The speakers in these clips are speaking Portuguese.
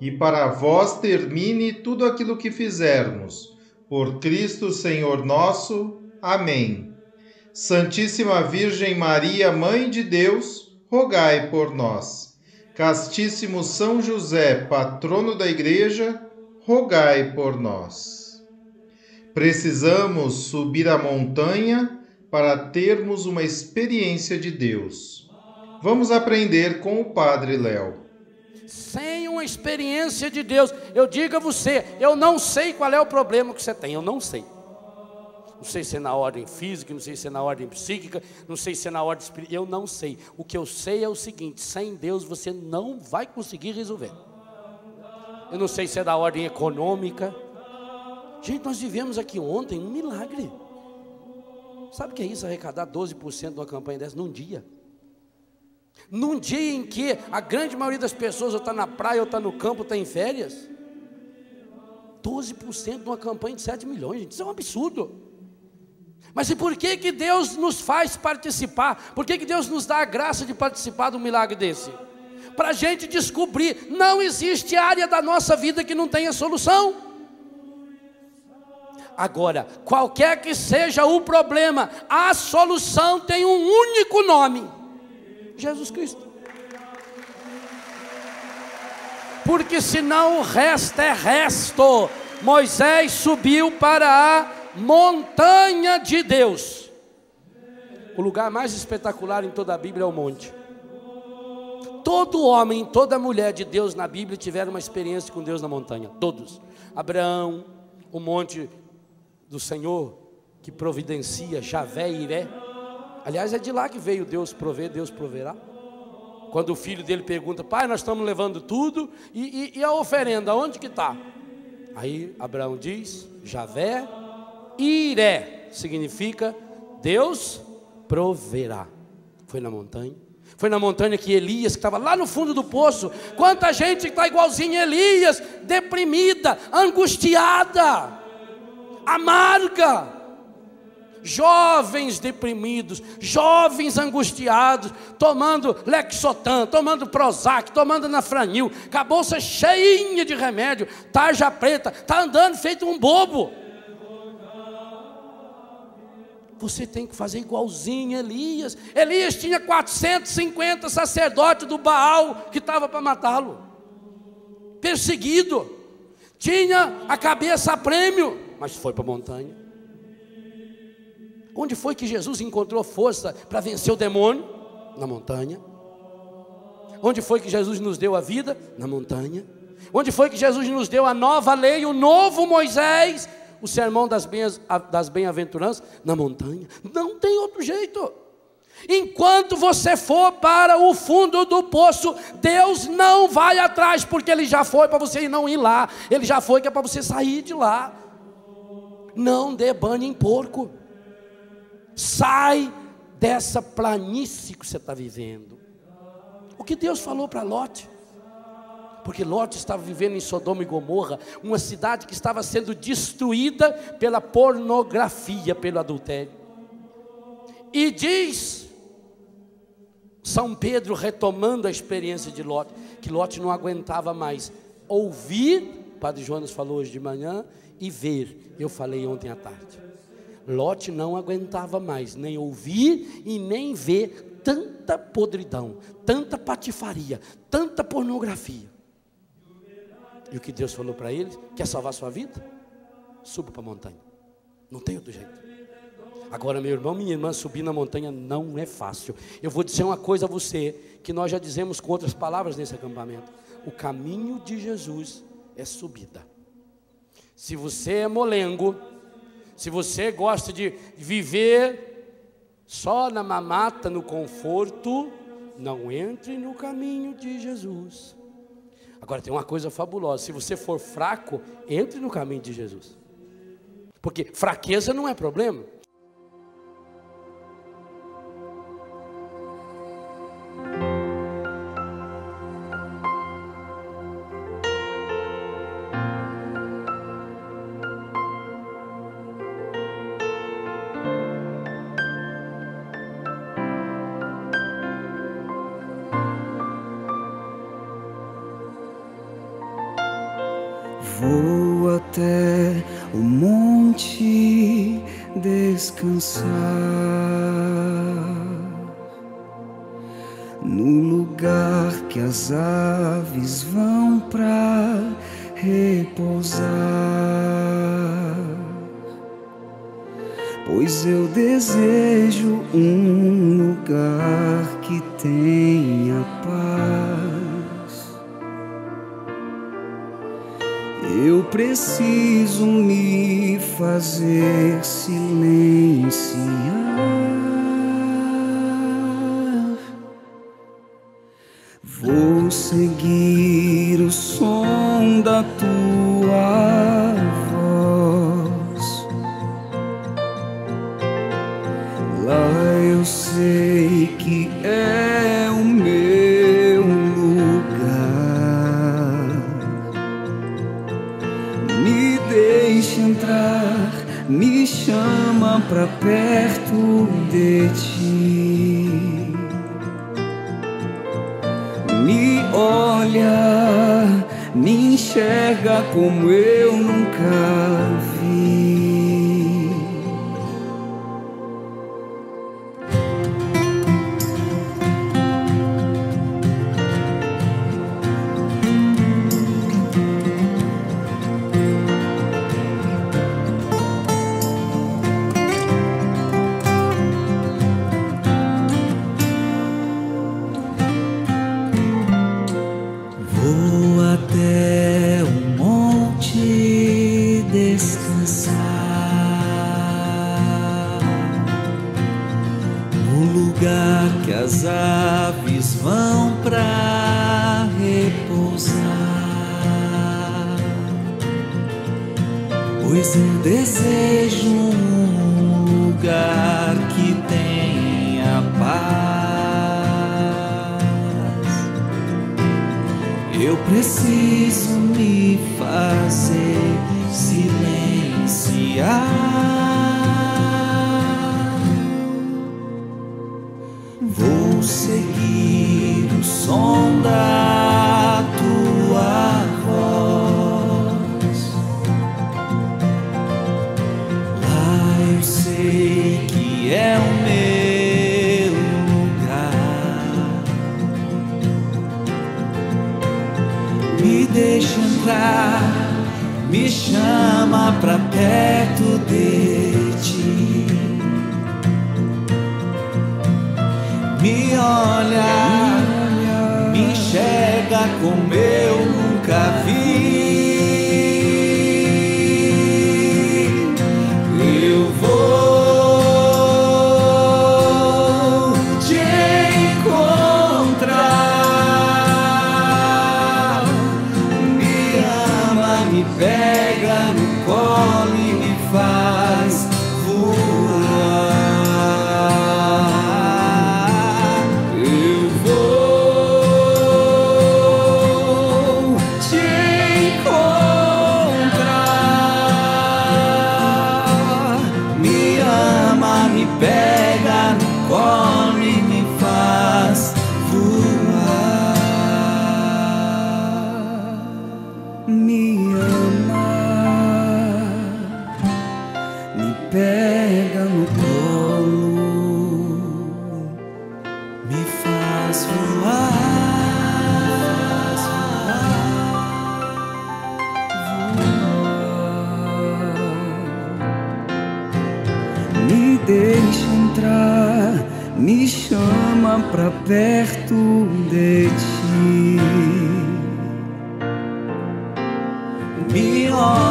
e para vós termine tudo aquilo que fizermos. Por Cristo Senhor nosso. Amém. Santíssima Virgem Maria, Mãe de Deus, rogai por nós. Castíssimo São José, patrono da Igreja, rogai por nós. Precisamos subir a montanha para termos uma experiência de Deus. Vamos aprender com o Padre Léo experiência de Deus. Eu digo a você, eu não sei qual é o problema que você tem, eu não sei. Não sei se é na ordem física, não sei se é na ordem psíquica, não sei se é na ordem espiritual, eu não sei. O que eu sei é o seguinte: sem Deus você não vai conseguir resolver. Eu não sei se é da ordem econômica. Gente, nós vivemos aqui ontem um milagre. Sabe o que é isso? Arrecadar 12% de uma campanha dessa num dia. Num dia em que a grande maioria das pessoas está na praia, ou está no campo, está em férias. 12% de uma campanha de 7 milhões, gente. Isso é um absurdo. Mas e por que, que Deus nos faz participar? Por que, que Deus nos dá a graça de participar de um milagre desse? Para a gente descobrir, não existe área da nossa vida que não tenha solução. Agora, qualquer que seja o problema, a solução tem um único nome Jesus Cristo. Porque senão o resto é resto. Moisés subiu para a montanha de Deus. O lugar mais espetacular em toda a Bíblia é o monte. Todo homem, toda mulher de Deus na Bíblia tiveram uma experiência com Deus na montanha. Todos. Abraão, o monte do Senhor que providencia Javé e Iré. Aliás, é de lá que veio Deus prover, Deus proverá. Quando o filho dele pergunta, pai, nós estamos levando tudo, e, e, e a oferenda, onde que está? Aí Abraão diz, Javé, Iré, significa Deus proverá. Foi na montanha. Foi na montanha que Elias, que estava lá no fundo do poço. Quanta gente está igualzinho Elias, deprimida, angustiada, amarga jovens deprimidos, jovens angustiados, tomando Lexotan, tomando Prozac, tomando Nafranil, com a bolsa cheinha de remédio, tarja preta, está andando feito um bobo. Você tem que fazer igualzinho Elias. Elias tinha 450 sacerdotes do Baal que estava para matá-lo. Perseguido. Tinha a cabeça a prêmio, mas foi para a montanha. Onde foi que Jesus encontrou força para vencer o demônio? Na montanha. Onde foi que Jesus nos deu a vida? Na montanha. Onde foi que Jesus nos deu a nova lei, o novo Moisés, o sermão das bem-aventuranças? Na montanha. Não tem outro jeito. Enquanto você for para o fundo do poço, Deus não vai atrás, porque Ele já foi para você não ir lá, Ele já foi que é para você sair de lá. Não dê banho em porco. Sai dessa planície que você está vivendo. O que Deus falou para Lot? Porque Lot estava vivendo em Sodoma e Gomorra, uma cidade que estava sendo destruída pela pornografia, pelo adultério. E diz São Pedro, retomando a experiência de Lot, que Lot não aguentava mais ouvir, Padre Jonas falou hoje de manhã, e ver. Eu falei ontem à tarde. Lot não aguentava mais nem ouvir e nem ver tanta podridão, tanta patifaria, tanta pornografia. E o que Deus falou para ele? Quer salvar sua vida? Suba para a montanha. Não tem outro jeito. Agora, meu irmão, minha irmã, subir na montanha não é fácil. Eu vou dizer uma coisa a você, que nós já dizemos com outras palavras nesse acampamento. O caminho de Jesus é subida. Se você é molengo, se você gosta de viver só na mamata, no conforto, não entre no caminho de Jesus. Agora tem uma coisa fabulosa: se você for fraco, entre no caminho de Jesus. Porque fraqueza não é problema. Paz. Eu preciso me fazer silenciar. Vou seguir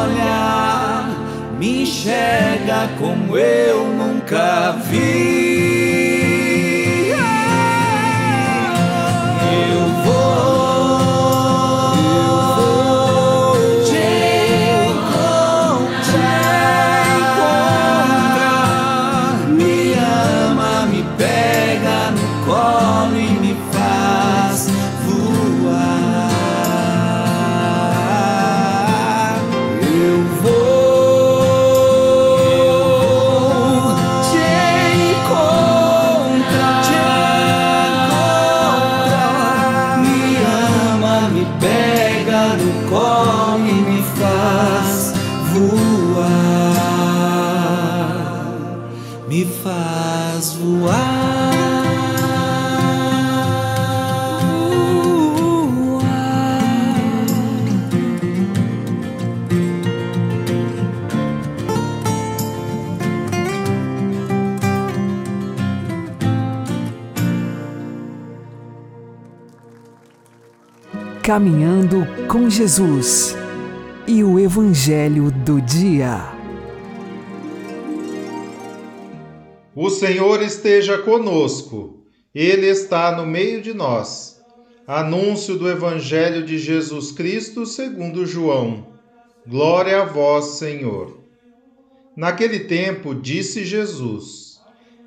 olha, me enxerga como eu nunca vi. Caminhando com Jesus e o Evangelho do Dia. O Senhor esteja conosco, Ele está no meio de nós. Anúncio do Evangelho de Jesus Cristo segundo João. Glória a vós, Senhor. Naquele tempo disse Jesus: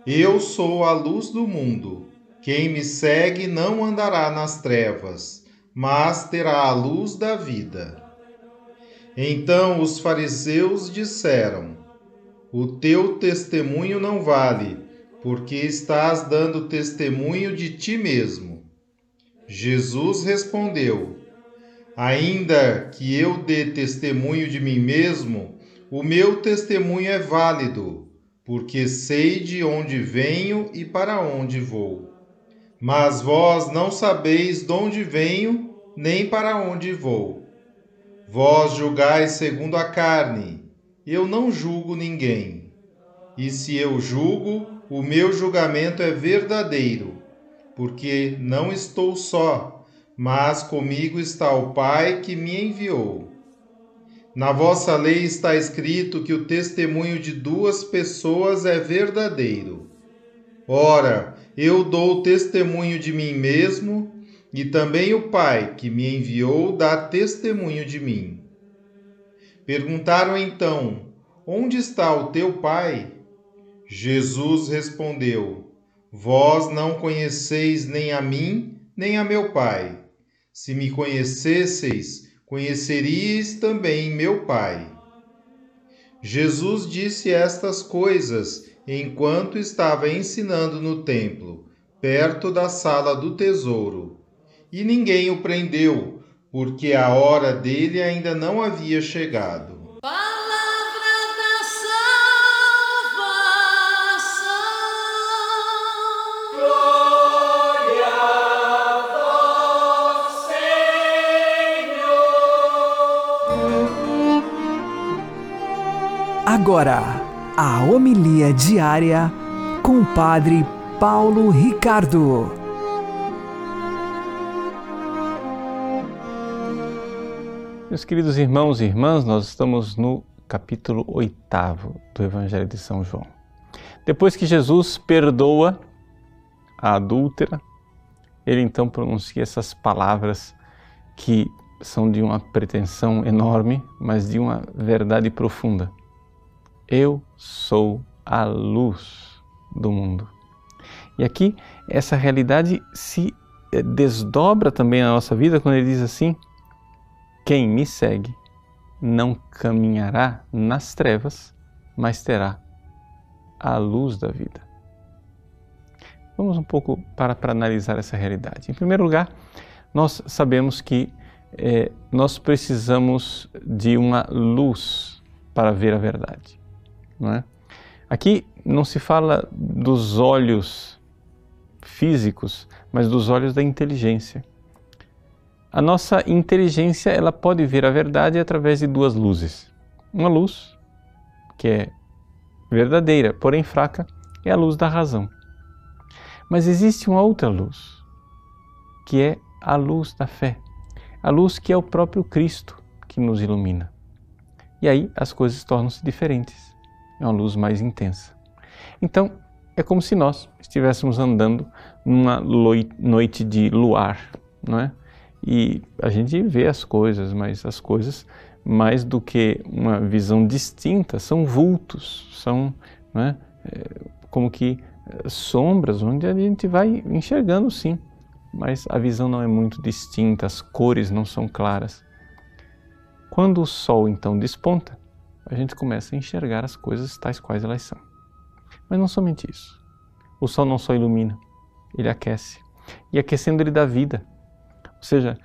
Eu sou a luz do mundo. Quem me segue não andará nas trevas, mas terá a luz da vida. Então os fariseus disseram: O teu testemunho não vale, porque estás dando testemunho de ti mesmo. Jesus respondeu: Ainda que eu dê testemunho de mim mesmo, o meu testemunho é válido, porque sei de onde venho e para onde vou. Mas vós não sabeis de onde venho, nem para onde vou. Vós julgais segundo a carne, eu não julgo ninguém. E se eu julgo, o meu julgamento é verdadeiro, porque não estou só, mas comigo está o Pai que me enviou. Na vossa lei está escrito que o testemunho de duas pessoas é verdadeiro. Ora, eu dou testemunho de mim mesmo, e também o Pai que me enviou dá testemunho de mim. Perguntaram então: Onde está o teu Pai? Jesus respondeu: Vós não conheceis nem a mim, nem a meu Pai. Se me conhecesseis, conheceríeis também meu Pai. Jesus disse estas coisas enquanto estava ensinando no templo, perto da sala do tesouro. E ninguém o prendeu, porque a hora dele ainda não havia chegado. Palavra da salvação. Agora, a homilia diária com o Padre Paulo Ricardo. Meus queridos irmãos e irmãs, nós estamos no capítulo 8 do Evangelho de São João. Depois que Jesus perdoa a adúltera, ele então pronuncia essas palavras que são de uma pretensão enorme, mas de uma verdade profunda. Eu sou a luz do mundo. E aqui essa realidade se eh, desdobra também na nossa vida quando ele diz assim: quem me segue não caminhará nas trevas, mas terá a luz da vida. Vamos um pouco para, para analisar essa realidade. Em primeiro lugar, nós sabemos que eh, nós precisamos de uma luz para ver a verdade. Não é? Aqui não se fala dos olhos físicos, mas dos olhos da inteligência. A nossa inteligência ela pode ver a verdade através de duas luzes. Uma luz que é verdadeira, porém fraca, é a luz da razão. Mas existe uma outra luz, que é a luz da fé, a luz que é o próprio Cristo que nos ilumina. E aí as coisas tornam-se diferentes, é uma luz mais intensa. Então, é como se nós estivéssemos andando numa noite de luar, não é? E a gente vê as coisas, mas as coisas, mais do que uma visão distinta, são vultos, são é? é como que é, sombras onde a gente vai enxergando sim, mas a visão não é muito distinta, as cores não são claras. Quando o sol então desponta, a gente começa a enxergar as coisas tais quais elas são. Mas não somente isso. O sol não só ilumina, ele aquece. E aquecendo ele dá vida. Ou seja,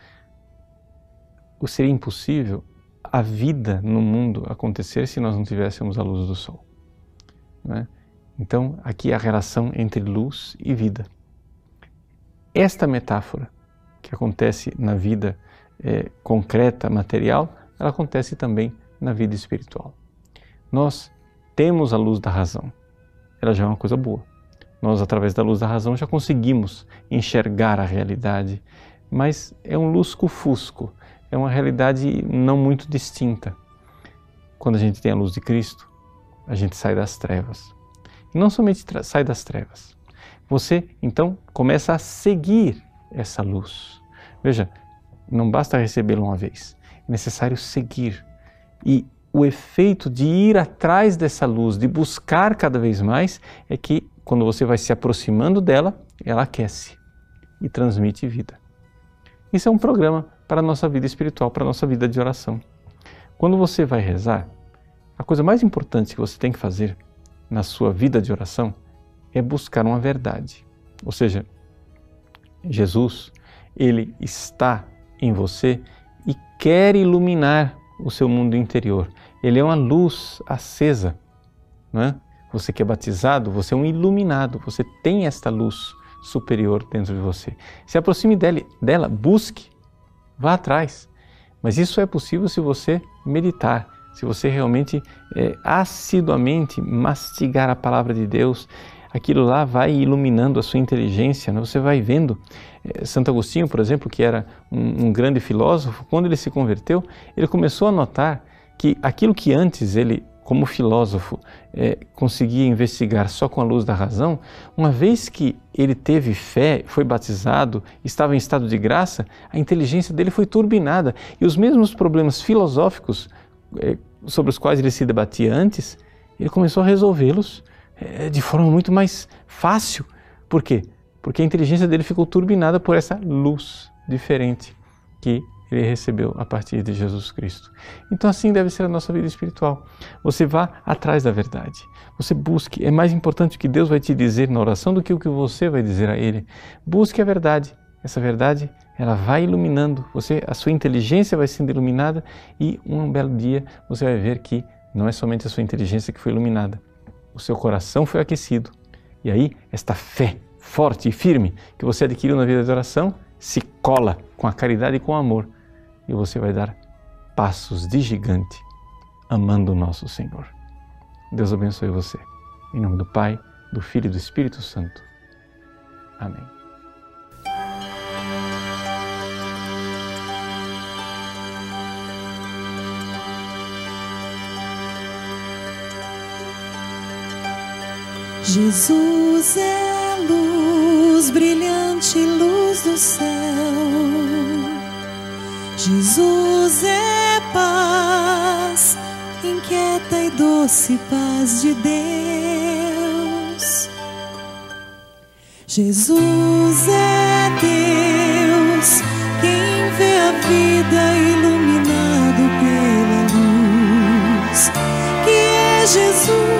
seria impossível a vida no mundo acontecer se nós não tivéssemos a luz do sol. Né? Então, aqui a relação entre luz e vida. Esta metáfora que acontece na vida é, concreta, material, ela acontece também na vida espiritual. Nós temos a luz da razão, ela já é uma coisa boa. Nós, através da luz da razão, já conseguimos enxergar a realidade, mas é um lusco-fusco, é uma realidade não muito distinta. Quando a gente tem a luz de Cristo, a gente sai das trevas. E não somente sai das trevas, você então começa a seguir essa luz. Veja, não basta recebê-la uma vez, é necessário seguir. E o efeito de ir atrás dessa luz, de buscar cada vez mais, é que quando você vai se aproximando dela, ela aquece e transmite vida. Isso é um programa para a nossa vida espiritual, para a nossa vida de oração. Quando você vai rezar, a coisa mais importante que você tem que fazer na sua vida de oração é buscar uma verdade. Ou seja, Jesus, ele está em você e quer iluminar o seu mundo interior. Ele é uma luz acesa, é? Você que é batizado, você é um iluminado, você tem esta luz superior dentro de você. Se aproxime dele, dela, busque, vá atrás. Mas isso é possível se você meditar, se você realmente é, assiduamente mastigar a palavra de Deus, aquilo lá vai iluminando a sua inteligência, né? você vai vendo. É, Santo Agostinho, por exemplo, que era um, um grande filósofo, quando ele se converteu, ele começou a notar que aquilo que antes ele como filósofo, é, conseguia investigar só com a luz da razão, uma vez que ele teve fé, foi batizado, estava em estado de graça, a inteligência dele foi turbinada e os mesmos problemas filosóficos é, sobre os quais ele se debatia antes, ele começou a resolvê-los de forma muito mais fácil. Por quê? Porque a inteligência dele ficou turbinada por essa luz diferente que ele recebeu a partir de Jesus Cristo. Então, assim deve ser a nossa vida espiritual. Você vá atrás da verdade. Você busque. É mais importante o que Deus vai te dizer na oração do que o que você vai dizer a Ele. Busque a verdade. Essa verdade, ela vai iluminando. Você, a sua inteligência vai sendo iluminada e um belo dia você vai ver que não é somente a sua inteligência que foi iluminada. O seu coração foi aquecido. E aí, esta fé forte e firme que você adquiriu na vida de oração se cola com a caridade e com o amor e você vai dar passos de gigante amando o nosso Senhor. Deus abençoe você. Em nome do Pai, do Filho e do Espírito Santo. Amém. Jesus é luz, brilhante luz do céu Jesus é paz, inquieta e doce paz de Deus. Jesus é Deus, quem vê a vida iluminado pela luz, que é Jesus,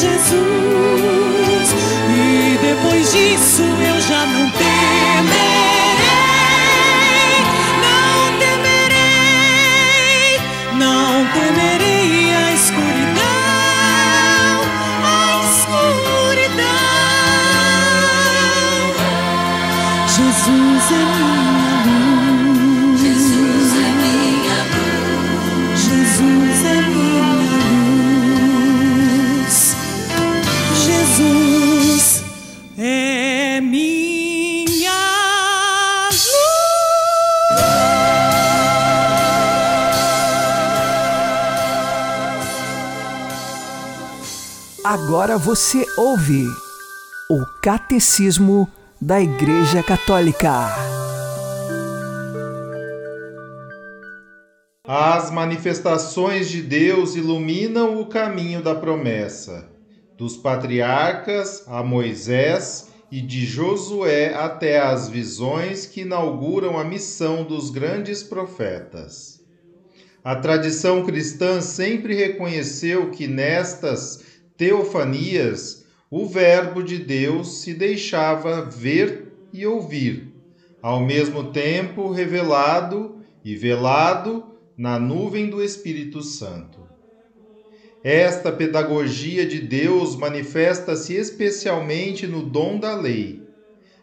Jesus. E depois disso eu já não temerei, Agora você ouve o Catecismo da Igreja Católica. As manifestações de Deus iluminam o caminho da promessa, dos patriarcas a Moisés e de Josué até as visões que inauguram a missão dos grandes profetas. A tradição cristã sempre reconheceu que nestas teofanias o Verbo de Deus se deixava ver e ouvir, ao mesmo tempo revelado e velado na nuvem do Espírito Santo. Esta pedagogia de Deus manifesta-se especialmente no dom da lei.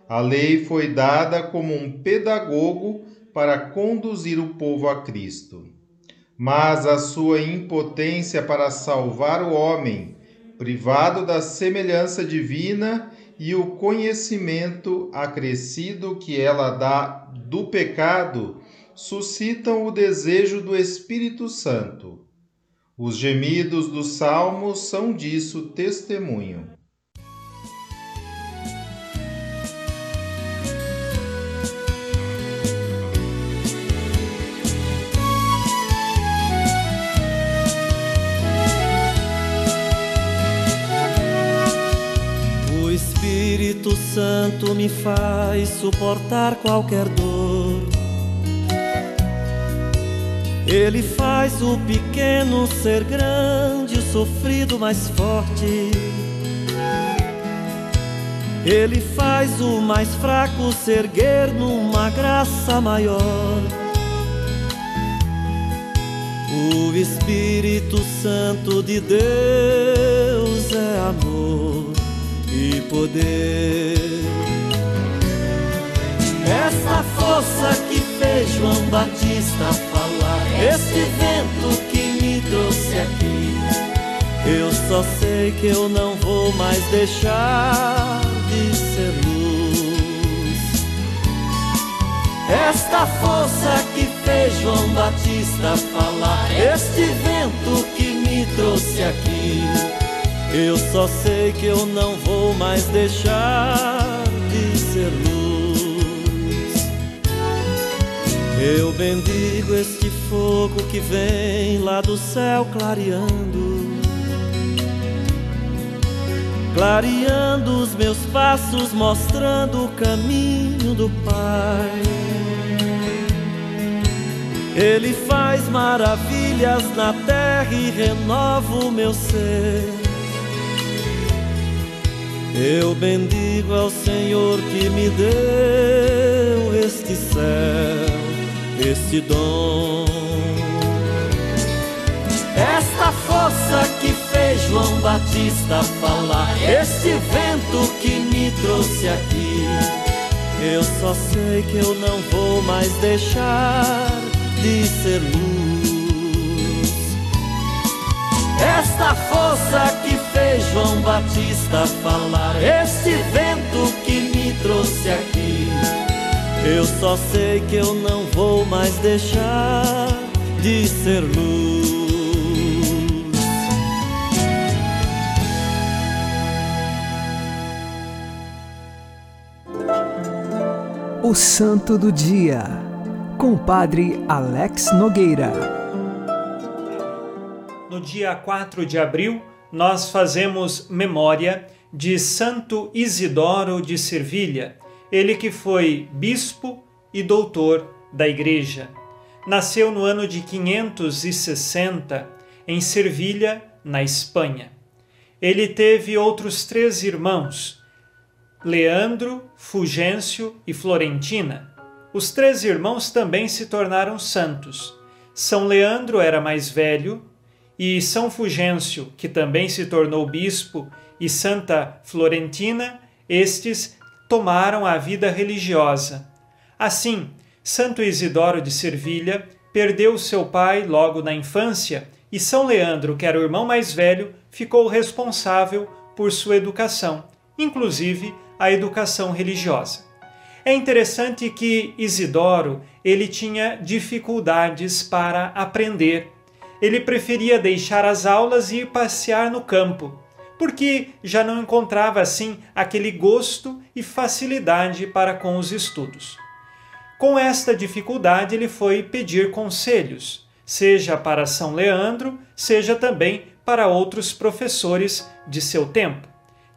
A lei foi dada como um pedagogo para conduzir o povo a Cristo. Mas a sua impotência para salvar o homem, privado da semelhança divina e o conhecimento acrescido que ela dá do pecado, suscitam o desejo do Espírito Santo. Os gemidos dos salmos são disso testemunho. Santo me faz suportar qualquer dor. Ele faz o pequeno ser grande, o sofrido mais forte. Ele faz o mais fraco se erguer numa graça maior. O Espírito Santo de Deus é amor e poder. Essa força que fez João Batista falar, esse vento que me trouxe aqui. Eu só sei que eu não vou mais deixar de ser luz. Esta força que fez João Batista falar, este vento que me trouxe aqui. Eu só sei que eu não vou mais deixar de ser luz. Eu bendigo este fogo que vem lá do céu clareando clareando os meus passos, mostrando o caminho do Pai. Ele faz maravilhas na terra e renova o meu ser. Eu bendigo ao Senhor que me deu este céu, este dom. Esta força que fez João Batista falar, este vento que me trouxe aqui. Eu só sei que eu não vou mais deixar de ser luz. Esta força que fez João Batista falar, este vento que me trouxe aqui. Eu só sei que eu não vou mais deixar de ser luz. O Santo do Dia, com o Padre Alex Nogueira. No dia 4 de abril, nós fazemos memória de Santo Isidoro de Servilha, ele que foi bispo e doutor da Igreja. Nasceu no ano de 560 em Servilha, na Espanha. Ele teve outros três irmãos, Leandro, Fulgêncio e Florentina. Os três irmãos também se tornaram santos. São Leandro era mais velho e São Fulgêncio, que também se tornou bispo, e Santa Florentina, estes tomaram a vida religiosa. Assim, Santo Isidoro de Servilha perdeu seu pai logo na infância e São Leandro, que era o irmão mais velho, ficou responsável por sua educação, inclusive a educação religiosa. É interessante que Isidoro ele tinha dificuldades para aprender. Ele preferia deixar as aulas e ir passear no campo, porque já não encontrava assim aquele gosto e facilidade para com os estudos. Com esta dificuldade, ele foi pedir conselhos, seja para São Leandro, seja também para outros professores de seu tempo,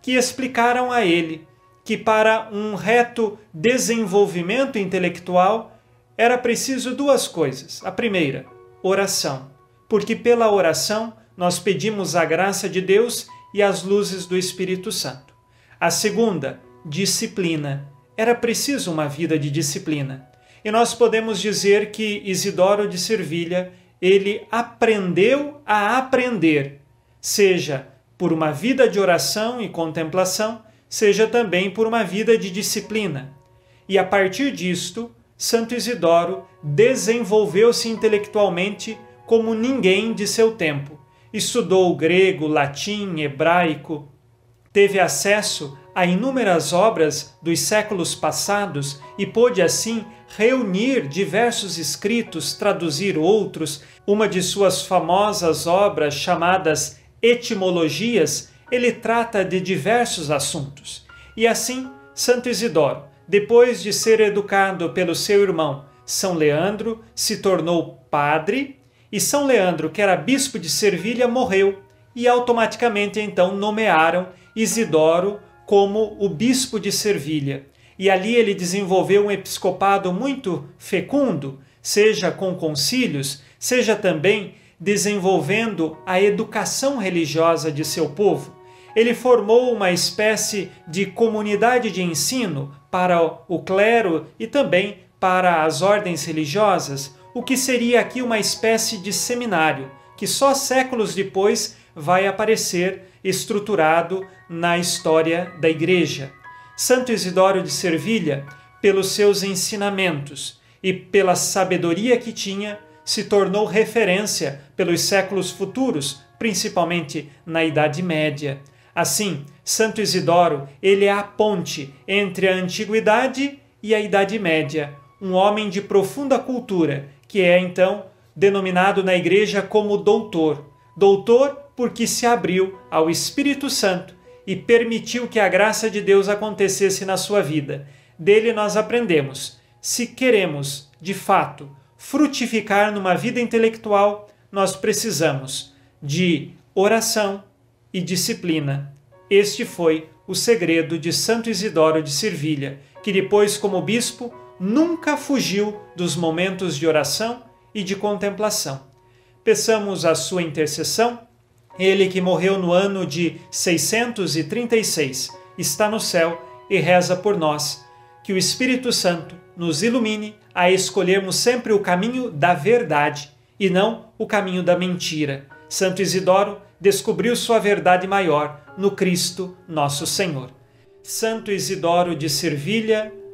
que explicaram a ele que para um reto desenvolvimento intelectual era preciso duas coisas. A primeira, oração, porque pela oração nós pedimos a graça de Deus e as luzes do Espírito Santo. A segunda, disciplina. Era preciso uma vida de disciplina. E nós podemos dizer que Isidoro de Servilha, ele aprendeu a aprender, seja por uma vida de oração e contemplação, seja também por uma vida de disciplina. E a partir disto, Santo Isidoro desenvolveu-se intelectualmente como ninguém de seu tempo. Estudou grego, latim, hebraico, teve acesso a inúmeras obras dos séculos passados e pôde assim reunir diversos escritos, traduzir outros. Uma de suas famosas obras, chamadas Etimologias, ele trata de diversos assuntos. E assim, Santo Isidoro, depois de ser educado pelo seu irmão São Leandro, se tornou padre, e São Leandro, que era bispo de Servilha, morreu, e automaticamente então nomearam Isidoro como o bispo de Servilha. E ali ele desenvolveu um episcopado muito fecundo, seja com concílios, seja também desenvolvendo a educação religiosa de seu povo ele formou uma espécie de comunidade de ensino para o clero e também para as ordens religiosas, o que seria aqui uma espécie de seminário, que só séculos depois vai aparecer estruturado na história da Igreja. Santo Isidoro de Servilha, pelos seus ensinamentos e pela sabedoria que tinha, se tornou referência pelos séculos futuros, principalmente na Idade Média. Assim, Santo Isidoro, ele é a ponte entre a antiguidade e a Idade Média, um homem de profunda cultura, que é então denominado na igreja como doutor. Doutor porque se abriu ao Espírito Santo e permitiu que a graça de Deus acontecesse na sua vida. Dele nós aprendemos: se queremos, de fato, frutificar numa vida intelectual, nós precisamos de oração e disciplina. Este foi o segredo de Santo Isidoro de Servilha, que depois, como bispo, nunca fugiu dos momentos de oração e de contemplação. Peçamos a sua intercessão. Ele que morreu no ano de 636 está no céu e reza por nós. Que o Espírito Santo nos ilumine a escolhermos sempre o caminho da verdade e não o caminho da mentira. Santo Isidoro descobriu sua verdade maior no Cristo nosso Senhor. Santo Isidoro de Servilha,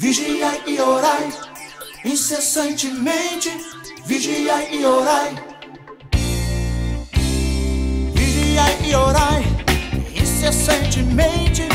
Vigiai e orai, incessantemente, vigiai e orai. Vigiai e orai, incessantemente,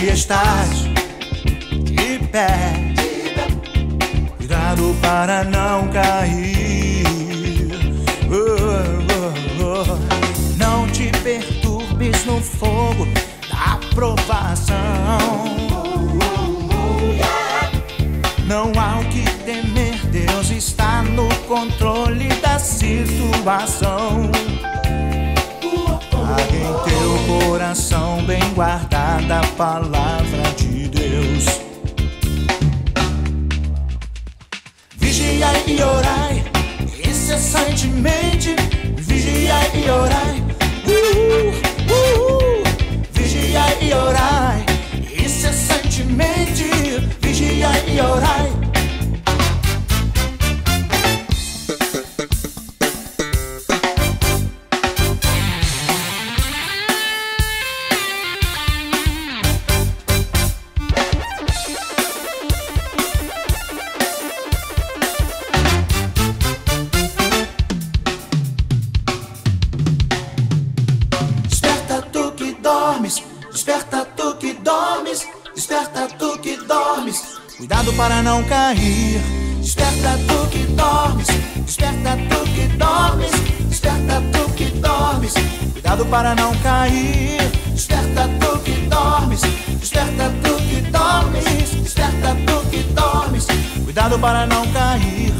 que estás de pé. Cuidado para não cair. Oh, oh, oh. Não te perturbes no fogo da provação. Não há o que temer, Deus está no controle da situação. Traga em teu coração bem guardada a palavra de Deus. Vigiai e orai, incessantemente, vigiai e orai. Uh, uh, uh. Vigiai e orai, incessantemente, vigiai e orai. Dormes, desperta tu que dormes. Cuidado para não cair. Desperta tu que dormes, desperta tu que dormes, desperta tu que dormes. Cuidado para não cair. Desperta tu que dormes, desperta tu que dormes, desperta tu que dormes. Cuidado para não cair.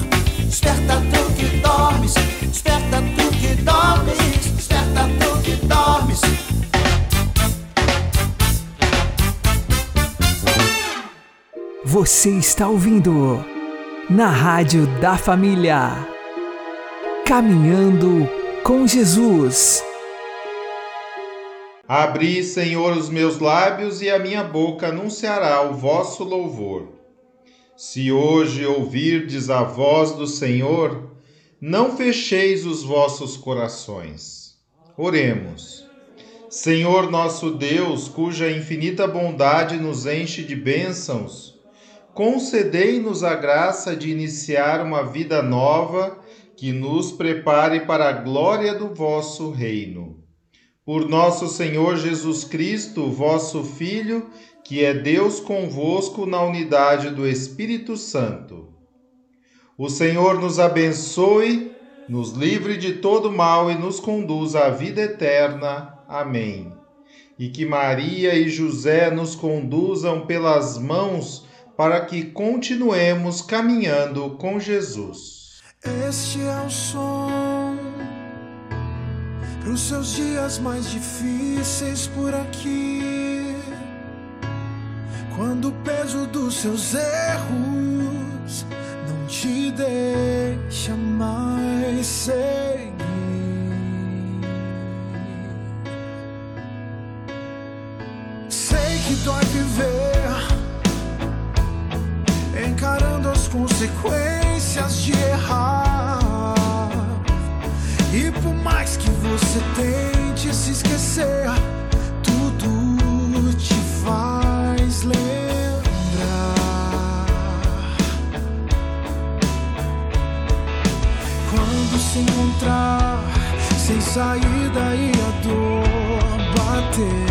Desperta tu que dormes, desperta tu que dormes, Você está ouvindo na Rádio da Família. Caminhando com Jesus. Abri, Senhor, os meus lábios e a minha boca anunciará o vosso louvor. Se hoje ouvirdes a voz do Senhor, não fecheis os vossos corações. Oremos. Senhor nosso Deus, cuja infinita bondade nos enche de bênçãos, concedei-nos a graça de iniciar uma vida nova que nos prepare para a glória do vosso reino. Por nosso Senhor Jesus Cristo, vosso Filho, que é Deus convosco na unidade do Espírito Santo. O Senhor nos abençoe, nos livre de todo mal e nos conduza à vida eterna. Amém. E que Maria e José nos conduzam pelas mãos para que continuemos caminhando com Jesus. Este é o som para os seus dias mais difíceis por aqui. Quando o peso dos seus erros não te deixa mais seguir. Sei que dói viver encarando as consequências de errar. E por mais que você tente se esquecer, tudo te faz lembrar. Quando se encontrar sem saída e a dor bater.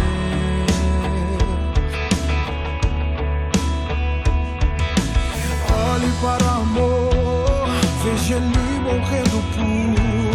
Para amor, veja ele morrendo por